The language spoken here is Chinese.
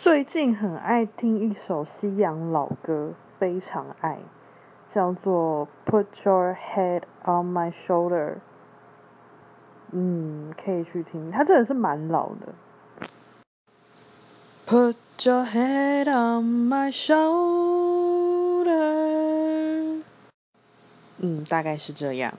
最近很爱听一首西洋老歌非常爱叫做 put your head on my shoulder 嗯可以去听它真的是蛮老的 put your head on my shoulder 嗯大概是这样